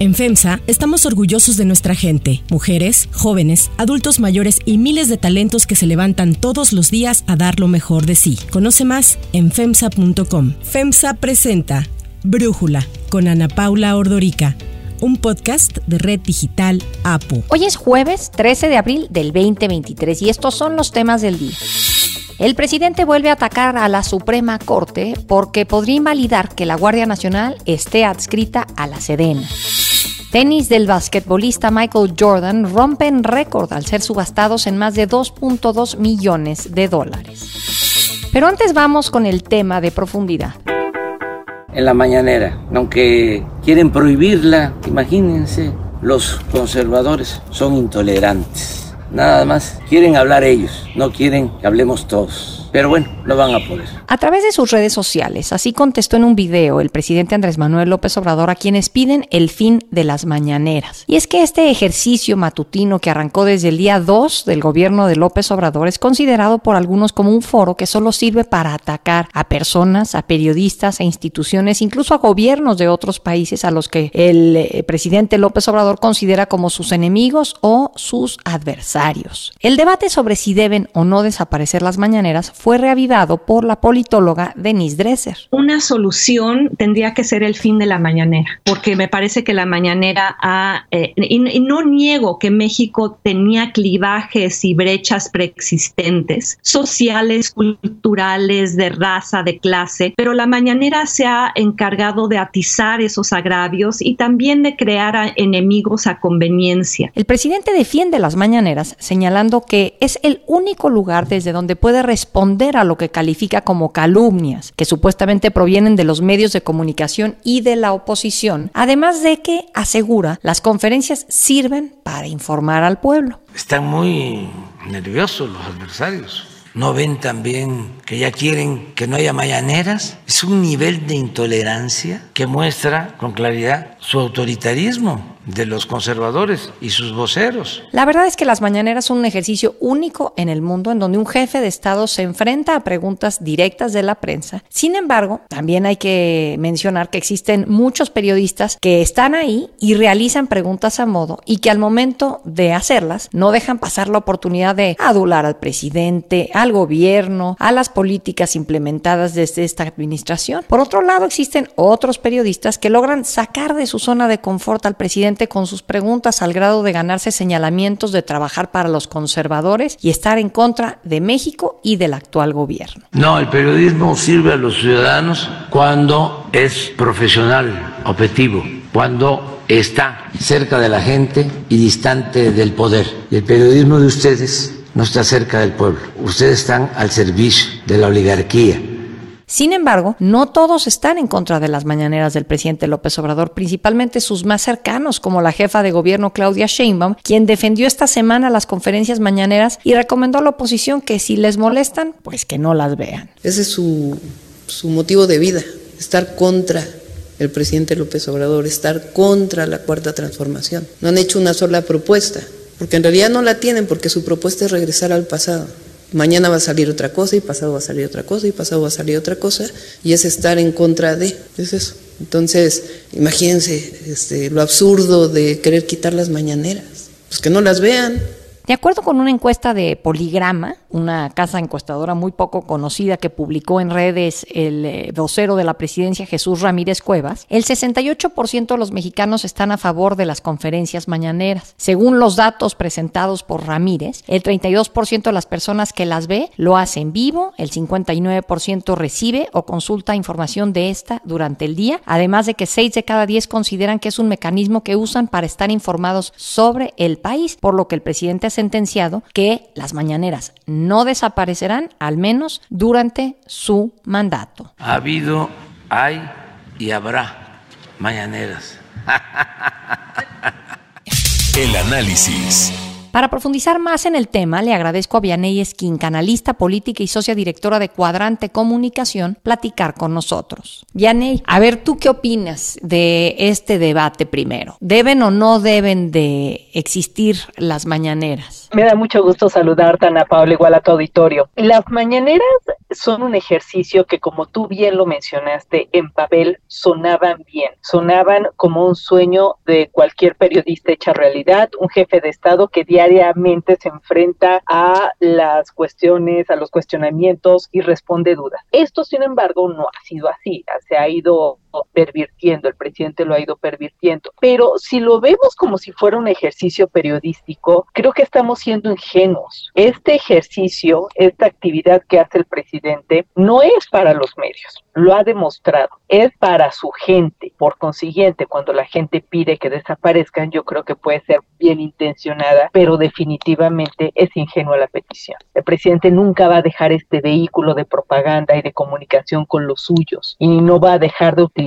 En FEMSA estamos orgullosos de nuestra gente, mujeres, jóvenes, adultos mayores y miles de talentos que se levantan todos los días a dar lo mejor de sí. Conoce más en FEMSA.com. FEMSA presenta Brújula con Ana Paula Ordorica un podcast de Red Digital APO. Hoy es jueves 13 de abril del 2023 y estos son los temas del día. El presidente vuelve a atacar a la Suprema Corte porque podría invalidar que la Guardia Nacional esté adscrita a la Sedena. Tenis del basquetbolista Michael Jordan rompen récord al ser subastados en más de 2.2 millones de dólares. Pero antes vamos con el tema de profundidad. En la mañanera, aunque quieren prohibirla, imagínense, los conservadores son intolerantes Nada más quieren hablar ellos, no quieren que hablemos todos. Pero bueno, no van a poder. A través de sus redes sociales, así contestó en un video el presidente Andrés Manuel López Obrador a quienes piden el fin de las mañaneras. Y es que este ejercicio matutino que arrancó desde el día 2 del gobierno de López Obrador es considerado por algunos como un foro que solo sirve para atacar a personas, a periodistas, a instituciones, incluso a gobiernos de otros países a los que el eh, presidente López Obrador considera como sus enemigos o sus adversarios. El debate sobre si deben o no desaparecer las mañaneras fue reavivado por la politóloga Denise Dresser. Una solución tendría que ser el fin de la mañanera, porque me parece que la mañanera ha, eh, y, no niego que México tenía clivajes y brechas preexistentes, sociales, culturales, de raza, de clase, pero la mañanera se ha encargado de atizar esos agravios y también de crear enemigos a conveniencia. El presidente defiende las mañaneras señalando que es el único lugar desde donde puede responder a lo que califica como calumnias, que supuestamente provienen de los medios de comunicación y de la oposición, además de que asegura las conferencias sirven para informar al pueblo. Están muy nerviosos los adversarios. ¿No ven también que ya quieren que no haya mañaneras? Es un nivel de intolerancia que muestra con claridad su autoritarismo de los conservadores y sus voceros. La verdad es que las mañaneras son un ejercicio único en el mundo en donde un jefe de Estado se enfrenta a preguntas directas de la prensa. Sin embargo, también hay que mencionar que existen muchos periodistas que están ahí y realizan preguntas a modo y que al momento de hacerlas no dejan pasar la oportunidad de adular al presidente, al gobierno, a las políticas implementadas desde esta administración. Por otro lado, existen otros periodistas que logran sacar de su zona de confort al presidente con sus preguntas al grado de ganarse señalamientos de trabajar para los conservadores y estar en contra de México y del actual gobierno. No, el periodismo sirve a los ciudadanos cuando es profesional, objetivo, cuando está cerca de la gente y distante del poder. El periodismo de ustedes no está cerca del pueblo. Ustedes están al servicio de la oligarquía sin embargo, no todos están en contra de las mañaneras del presidente López Obrador, principalmente sus más cercanos, como la jefa de gobierno Claudia Sheinbaum, quien defendió esta semana las conferencias mañaneras y recomendó a la oposición que si les molestan, pues que no las vean. Ese es su, su motivo de vida, estar contra el presidente López Obrador, estar contra la cuarta transformación. No han hecho una sola propuesta, porque en realidad no la tienen, porque su propuesta es regresar al pasado mañana va a salir otra cosa y pasado va a salir otra cosa y pasado va a salir otra cosa y es estar en contra de, es eso. Entonces, imagínense este, lo absurdo de querer quitar las mañaneras, pues que no las vean, de acuerdo con una encuesta de Poligrama, una casa encuestadora muy poco conocida que publicó en redes el eh, vocero de la presidencia Jesús Ramírez Cuevas, el 68% de los mexicanos están a favor de las conferencias mañaneras. Según los datos presentados por Ramírez, el 32% de las personas que las ve lo hace en vivo, el 59% recibe o consulta información de esta durante el día, además de que 6 de cada 10 consideran que es un mecanismo que usan para estar informados sobre el país, por lo que el presidente ha sentenciado que las mañaneras no desaparecerán, al menos durante su mandato. Ha habido, hay y habrá mañaneras. El análisis. Para profundizar más en el tema, le agradezco a Vianey Esquín, canalista política y socia directora de Cuadrante Comunicación, platicar con nosotros. Vianey, a ver, ¿tú qué opinas de este debate primero? ¿Deben o no deben de existir las mañaneras? Me da mucho gusto saludar, Ana Paula, igual a tu auditorio. Las mañaneras son un ejercicio que, como tú bien lo mencionaste, en papel sonaban bien, sonaban como un sueño de cualquier periodista hecha realidad, un jefe de Estado que diariamente se enfrenta a las cuestiones, a los cuestionamientos y responde dudas. Esto, sin embargo, no ha sido así, se ha ido pervirtiendo, el presidente lo ha ido pervirtiendo. Pero si lo vemos como si fuera un ejercicio periodístico, creo que estamos siendo ingenuos. Este ejercicio, esta actividad que hace el presidente, no es para los medios, lo ha demostrado, es para su gente. Por consiguiente, cuando la gente pide que desaparezcan, yo creo que puede ser bien intencionada, pero definitivamente es ingenua la petición. El presidente nunca va a dejar este vehículo de propaganda y de comunicación con los suyos y no va a dejar de utilizar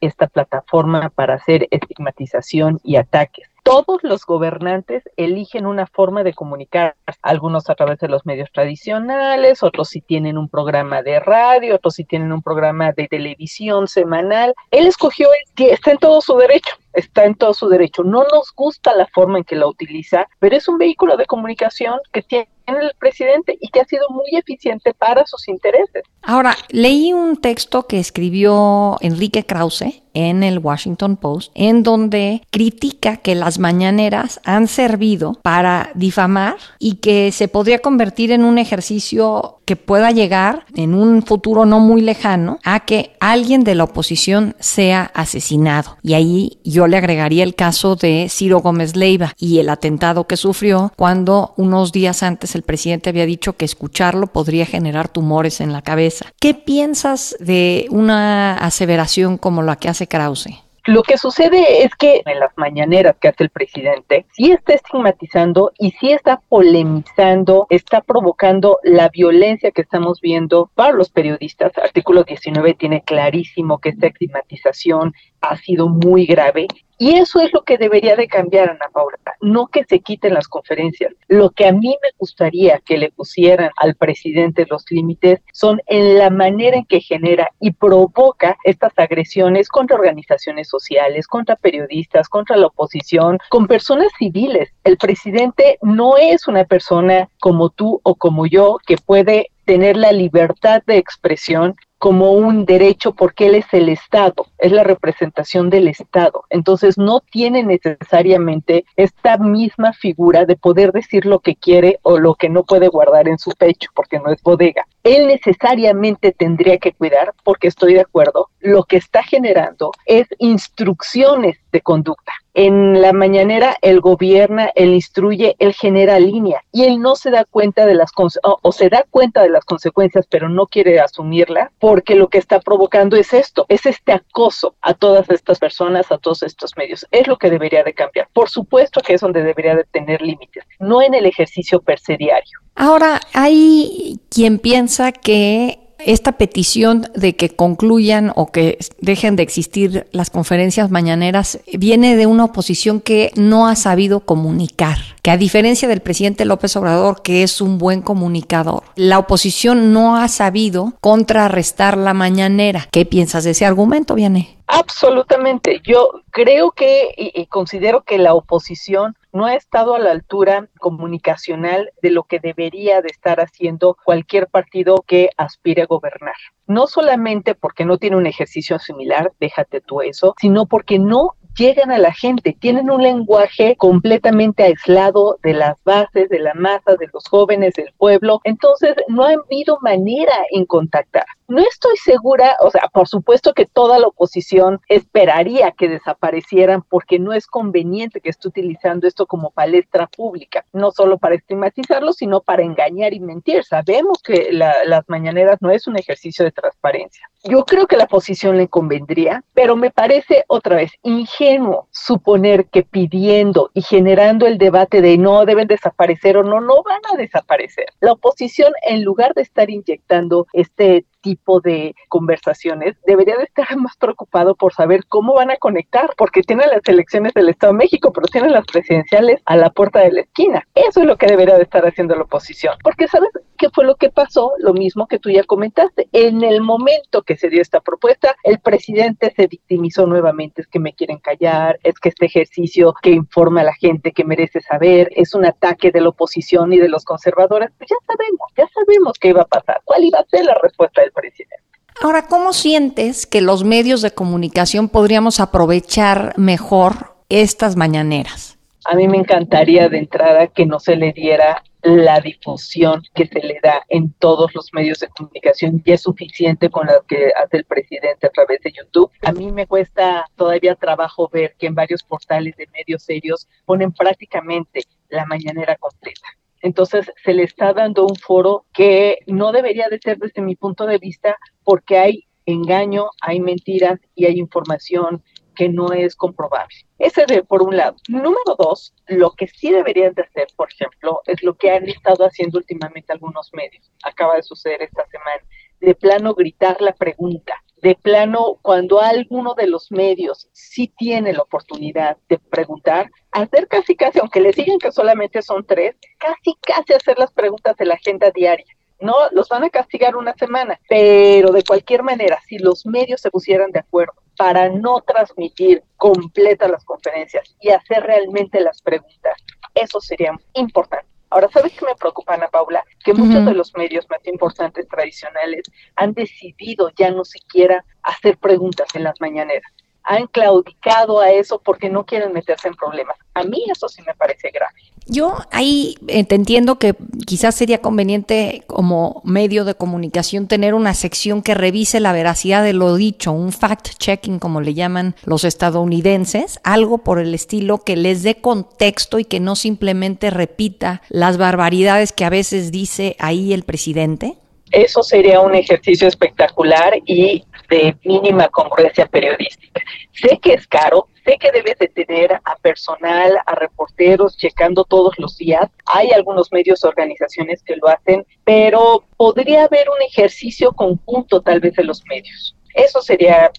esta plataforma para hacer estigmatización y ataques todos los gobernantes eligen una forma de comunicar, algunos a través de los medios tradicionales, otros si tienen un programa de radio, otros si tienen un programa de televisión semanal. Él escogió, que está en todo su derecho, está en todo su derecho. No nos gusta la forma en que la utiliza, pero es un vehículo de comunicación que tiene el presidente y que ha sido muy eficiente para sus intereses. Ahora, leí un texto que escribió Enrique Krause en el Washington Post, en donde critica que las mañaneras han servido para difamar y que se podría convertir en un ejercicio que pueda llegar en un futuro no muy lejano a que alguien de la oposición sea asesinado. Y ahí yo le agregaría el caso de Ciro Gómez Leiva y el atentado que sufrió cuando unos días antes el presidente había dicho que escucharlo podría generar tumores en la cabeza. ¿Qué piensas de una aseveración como la que hace Krause? Lo que sucede es que en las mañaneras que hace el presidente, sí está estigmatizando y sí está polemizando, está provocando la violencia que estamos viendo para los periodistas. Artículo 19 tiene clarísimo que esta estigmatización ha sido muy grave y eso es lo que debería de cambiar, Ana Paula, no que se quiten las conferencias. Lo que a mí me gustaría que le pusieran al presidente los límites son en la manera en que genera y provoca estas agresiones contra organizaciones sociales, contra periodistas, contra la oposición, con personas civiles. El presidente no es una persona como tú o como yo que puede tener la libertad de expresión como un derecho porque él es el Estado, es la representación del Estado. Entonces no tiene necesariamente esta misma figura de poder decir lo que quiere o lo que no puede guardar en su pecho porque no es bodega. Él necesariamente tendría que cuidar, porque estoy de acuerdo, lo que está generando es instrucciones de conducta. En la mañanera él gobierna, él instruye, él genera línea y él no se da cuenta de las o, o se da cuenta de las consecuencias, pero no quiere asumirla porque lo que está provocando es esto, es este acoso a todas estas personas, a todos estos medios. Es lo que debería de cambiar. Por supuesto que es donde debería de tener límites, no en el ejercicio perseguiario. Ahora, hay quien piensa que esta petición de que concluyan o que dejen de existir las conferencias mañaneras viene de una oposición que no ha sabido comunicar, que a diferencia del presidente López Obrador, que es un buen comunicador, la oposición no ha sabido contrarrestar la mañanera. ¿Qué piensas de ese argumento, Viane? Absolutamente. Yo creo que y, considero que la oposición no ha estado a la altura comunicacional de lo que debería de estar haciendo cualquier partido que aspire a gobernar. No solamente porque no tiene un ejercicio similar, déjate tú eso, sino porque no llegan a la gente, tienen un lenguaje completamente aislado de las bases, de la masa, de los jóvenes, del pueblo, entonces no ha habido manera en contactar. No estoy segura, o sea, por supuesto que toda la oposición esperaría que desaparecieran porque no es conveniente que esté utilizando esto como palestra pública, no solo para estigmatizarlo, sino para engañar y mentir. Sabemos que las mañaneras no es un ejercicio de transparencia. Yo creo que la oposición le convendría, pero me parece otra vez ingenuo suponer que pidiendo y generando el debate de no deben desaparecer o no, no van a desaparecer. La oposición, en lugar de estar inyectando este tipo de conversaciones, debería de estar más preocupado por saber cómo van a conectar, porque tienen las elecciones del Estado de México, pero tienen las presidenciales a la puerta de la esquina. Eso es lo que debería de estar haciendo la oposición, porque sabes qué fue lo que pasó, lo mismo que tú ya comentaste. En el momento que se dio esta propuesta, el presidente se victimizó nuevamente, es que me quieren callar, es que este ejercicio que informa a la gente que merece saber es un ataque de la oposición y de los conservadores, pues ya sabemos, ya sabemos qué iba a pasar, cuál iba a ser la respuesta del presidente. Ahora, ¿cómo sientes que los medios de comunicación podríamos aprovechar mejor estas mañaneras? A mí me encantaría de entrada que no se le diera la difusión que se le da en todos los medios de comunicación y es suficiente con lo que hace el presidente a través de YouTube. A mí me cuesta todavía trabajo ver que en varios portales de medios serios ponen prácticamente la mañanera completa. Entonces se le está dando un foro que no debería de ser desde mi punto de vista porque hay engaño, hay mentiras y hay información que no es comprobable. Ese de por un lado. Número dos, lo que sí deberían de hacer, por ejemplo, es lo que han estado haciendo últimamente algunos medios. Acaba de suceder esta semana. De plano gritar la pregunta. De plano, cuando alguno de los medios sí tiene la oportunidad de preguntar, hacer casi casi, aunque les digan que solamente son tres, casi casi hacer las preguntas de la agenda diaria no los van a castigar una semana, pero de cualquier manera, si los medios se pusieran de acuerdo para no transmitir completas las conferencias y hacer realmente las preguntas. Eso sería importante. Ahora, ¿sabes qué me preocupa, Ana Paula? Que muchos de los medios más importantes tradicionales han decidido ya no siquiera hacer preguntas en las mañaneras han claudicado a eso porque no quieren meterse en problemas. A mí eso sí me parece grave. Yo ahí eh, te entiendo que quizás sería conveniente como medio de comunicación tener una sección que revise la veracidad de lo dicho, un fact-checking como le llaman los estadounidenses, algo por el estilo que les dé contexto y que no simplemente repita las barbaridades que a veces dice ahí el presidente. Eso sería un ejercicio espectacular y de mínima congruencia periodística. Sé que es caro, sé que debes de tener a personal, a reporteros checando todos los días. Hay algunos medios, organizaciones que lo hacen, pero podría haber un ejercicio conjunto tal vez de los medios. Eso sería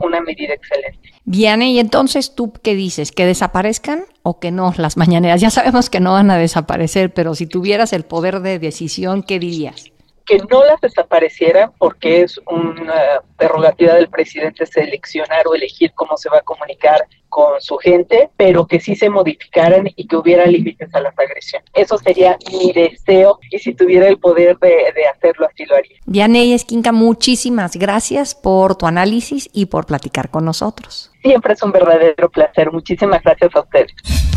una, medida excelente. Viene, y entonces tú qué dices, que desaparezcan o que no las mañaneras. Ya sabemos que no van a desaparecer, pero si tuvieras el poder de decisión, ¿qué dirías? Que no las desaparecieran porque es una prerrogativa del presidente seleccionar o elegir cómo se va a comunicar con su gente, pero que sí se modificaran y que hubiera límites a las agresiones. Eso sería mi deseo y si tuviera el poder de, de hacerlo, así lo haría. Vianey Esquinca, muchísimas gracias por tu análisis y por platicar con nosotros. Siempre es un verdadero placer. Muchísimas gracias a ustedes.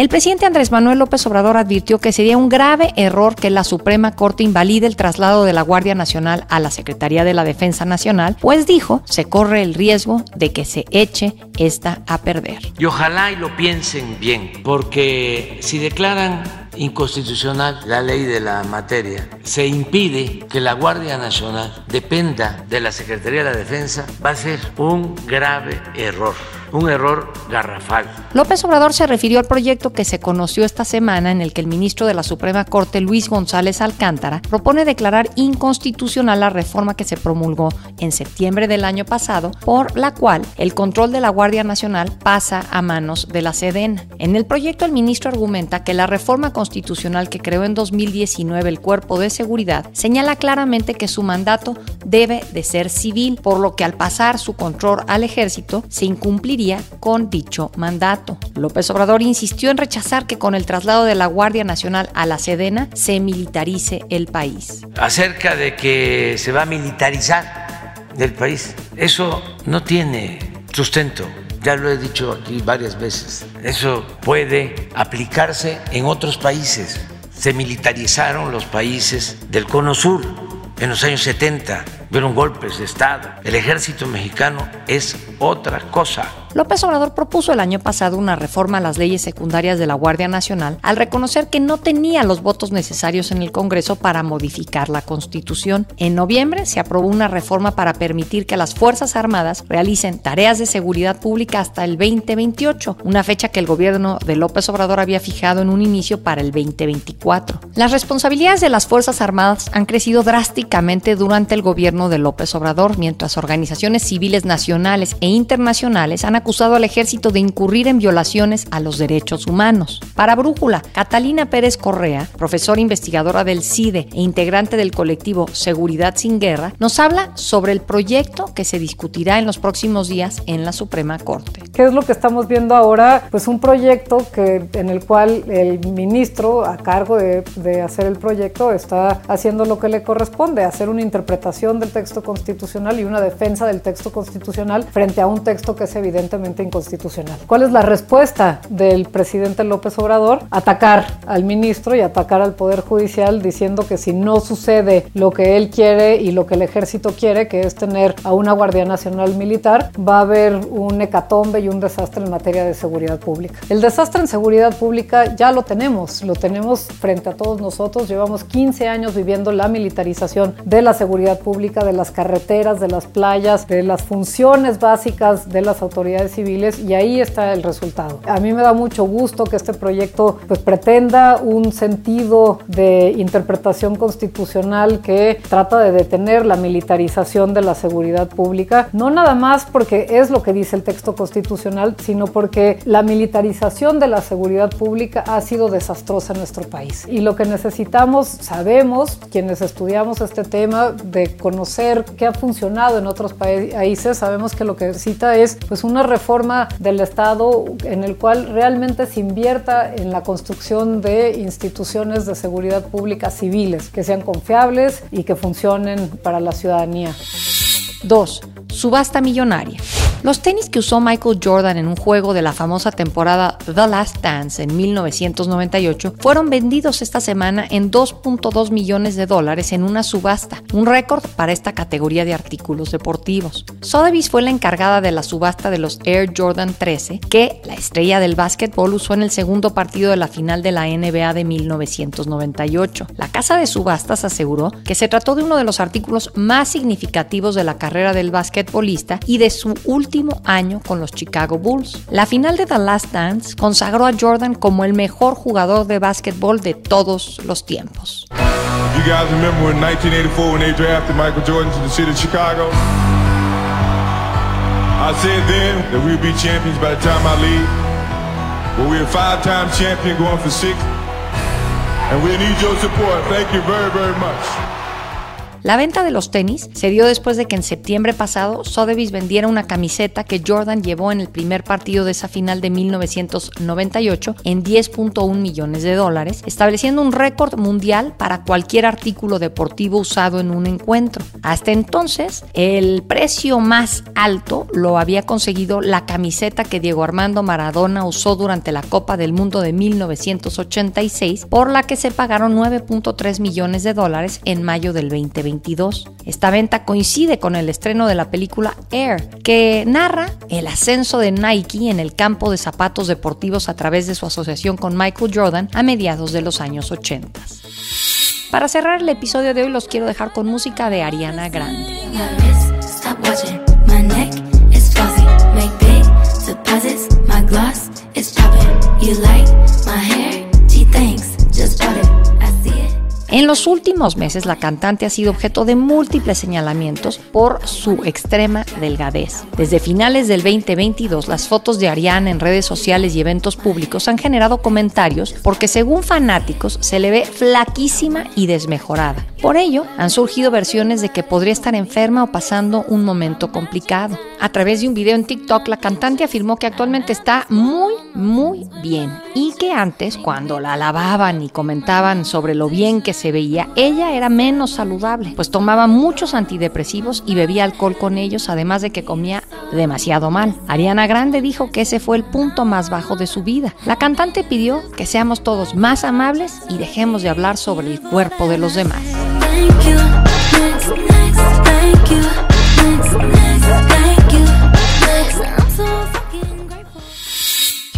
El presidente Andrés Manuel López Obrador advirtió que sería un grave error que la Suprema Corte invalide el traslado de la Guardia Nacional a la Secretaría de la Defensa Nacional, pues dijo, se corre el riesgo de que se eche esta a perder. Y ojalá y lo piensen bien, porque si declaran inconstitucional la ley de la materia, se impide que la Guardia Nacional dependa de la Secretaría de la Defensa, va a ser un grave error un error garrafal. López Obrador se refirió al proyecto que se conoció esta semana en el que el ministro de la Suprema Corte, Luis González Alcántara, propone declarar inconstitucional la reforma que se promulgó en septiembre del año pasado, por la cual el control de la Guardia Nacional pasa a manos de la Sedena. En el proyecto el ministro argumenta que la reforma constitucional que creó en 2019 el Cuerpo de Seguridad señala claramente que su mandato debe de ser civil, por lo que al pasar su control al ejército se incumpliría con dicho mandato. López Obrador insistió en rechazar que con el traslado de la Guardia Nacional a la Sedena se militarice el país. Acerca de que se va a militarizar el país, eso no tiene sustento. Ya lo he dicho aquí varias veces. Eso puede aplicarse en otros países. Se militarizaron los países del Cono Sur en los años 70. Fueron golpes de Estado. El ejército mexicano es otra cosa. López Obrador propuso el año pasado una reforma a las leyes secundarias de la Guardia Nacional al reconocer que no tenía los votos necesarios en el Congreso para modificar la Constitución. En noviembre se aprobó una reforma para permitir que las Fuerzas Armadas realicen tareas de seguridad pública hasta el 2028, una fecha que el gobierno de López Obrador había fijado en un inicio para el 2024. Las responsabilidades de las Fuerzas Armadas han crecido drásticamente durante el gobierno de López Obrador, mientras organizaciones civiles nacionales e internacionales han acusado al ejército de incurrir en violaciones a los derechos humanos. Para Brújula, Catalina Pérez Correa, profesora investigadora del CIDE e integrante del colectivo Seguridad sin Guerra, nos habla sobre el proyecto que se discutirá en los próximos días en la Suprema Corte. ¿Qué es lo que estamos viendo ahora? Pues un proyecto que, en el cual el ministro a cargo de, de hacer el proyecto está haciendo lo que le corresponde, hacer una interpretación del texto constitucional y una defensa del texto constitucional frente a un texto que es evidente inconstitucional. ¿Cuál es la respuesta del presidente López Obrador? Atacar al ministro y atacar al Poder Judicial diciendo que si no sucede lo que él quiere y lo que el ejército quiere, que es tener a una Guardia Nacional Militar, va a haber un hecatombe y un desastre en materia de seguridad pública. El desastre en seguridad pública ya lo tenemos, lo tenemos frente a todos nosotros. Llevamos 15 años viviendo la militarización de la seguridad pública, de las carreteras, de las playas, de las funciones básicas de las autoridades civiles y ahí está el resultado. A mí me da mucho gusto que este proyecto pues pretenda un sentido de interpretación constitucional que trata de detener la militarización de la seguridad pública, no nada más porque es lo que dice el texto constitucional, sino porque la militarización de la seguridad pública ha sido desastrosa en nuestro país. Y lo que necesitamos, sabemos, quienes estudiamos este tema, de conocer qué ha funcionado en otros países, sabemos que lo que necesita es pues una reforma del Estado en el cual realmente se invierta en la construcción de instituciones de seguridad pública civiles, que sean confiables y que funcionen para la ciudadanía. 2. Subasta millonaria. Los tenis que usó Michael Jordan en un juego de la famosa temporada The Last Dance en 1998 fueron vendidos esta semana en 2.2 millones de dólares en una subasta, un récord para esta categoría de artículos deportivos. Sotheby's fue la encargada de la subasta de los Air Jordan 13, que la estrella del básquetbol usó en el segundo partido de la final de la NBA de 1998. La casa de subastas aseguró que se trató de uno de los artículos más significativos de la carrera del basquetbolista y de su último año con los Chicago Bulls. La final de The Last Dance consagró a Jordan como el mejor jugador de básquetbol de todos los tiempos. You guys remember in 1984 when they drafted Michael Jordan to the city of Chicago? I said then that we'd be champions by the time I leave. Well, we're a five-time champion going for six. And we need your support. Thank you very, very much. La venta de los tenis se dio después de que en septiembre pasado Sotheby's vendiera una camiseta que Jordan llevó en el primer partido de esa final de 1998 en 10.1 millones de dólares, estableciendo un récord mundial para cualquier artículo deportivo usado en un encuentro. Hasta entonces, el precio más alto lo había conseguido la camiseta que Diego Armando Maradona usó durante la Copa del Mundo de 1986, por la que se pagaron 9.3 millones de dólares en mayo del 2020. Esta venta coincide con el estreno de la película Air, que narra el ascenso de Nike en el campo de zapatos deportivos a través de su asociación con Michael Jordan a mediados de los años 80. Para cerrar el episodio de hoy los quiero dejar con música de Ariana Grande. En los últimos meses, la cantante ha sido objeto de múltiples señalamientos por su extrema delgadez. Desde finales del 2022, las fotos de Ariana en redes sociales y eventos públicos han generado comentarios porque según fanáticos se le ve flaquísima y desmejorada. Por ello, han surgido versiones de que podría estar enferma o pasando un momento complicado. A través de un video en TikTok, la cantante afirmó que actualmente está muy, muy bien y que antes, cuando la alababan y comentaban sobre lo bien que se veía, ella era menos saludable, pues tomaba muchos antidepresivos y bebía alcohol con ellos, además de que comía demasiado mal. Ariana Grande dijo que ese fue el punto más bajo de su vida. La cantante pidió que seamos todos más amables y dejemos de hablar sobre el cuerpo de los demás.